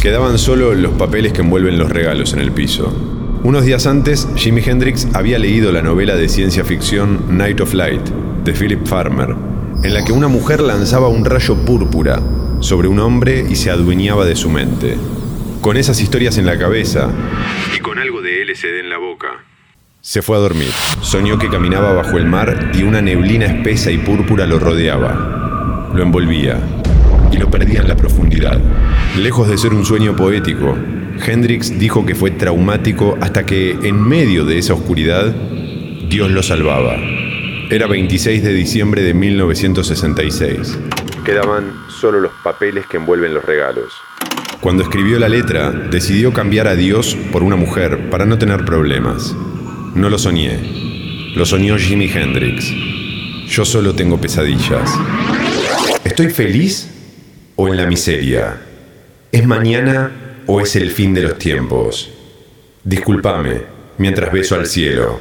Quedaban solo los papeles que envuelven los regalos en el piso. Unos días antes, Jimi Hendrix había leído la novela de ciencia ficción Night of Light de Philip Farmer, en la que una mujer lanzaba un rayo púrpura sobre un hombre y se adueñaba de su mente. Con esas historias en la cabeza y con algo de LSD en la boca, se fue a dormir. Soñó que caminaba bajo el mar y una neblina espesa y púrpura lo rodeaba. Lo envolvía y lo perdía en la profundidad. Lejos de ser un sueño poético, Hendrix dijo que fue traumático hasta que, en medio de esa oscuridad, Dios lo salvaba. Era 26 de diciembre de 1966. Quedaban solo los papeles que envuelven los regalos. Cuando escribió la letra, decidió cambiar a Dios por una mujer para no tener problemas. No lo soñé. Lo soñó Jimi Hendrix. Yo solo tengo pesadillas. ¿Estoy feliz o en la miseria? ¿Es mañana o es el fin de los tiempos? Discúlpame mientras beso al cielo.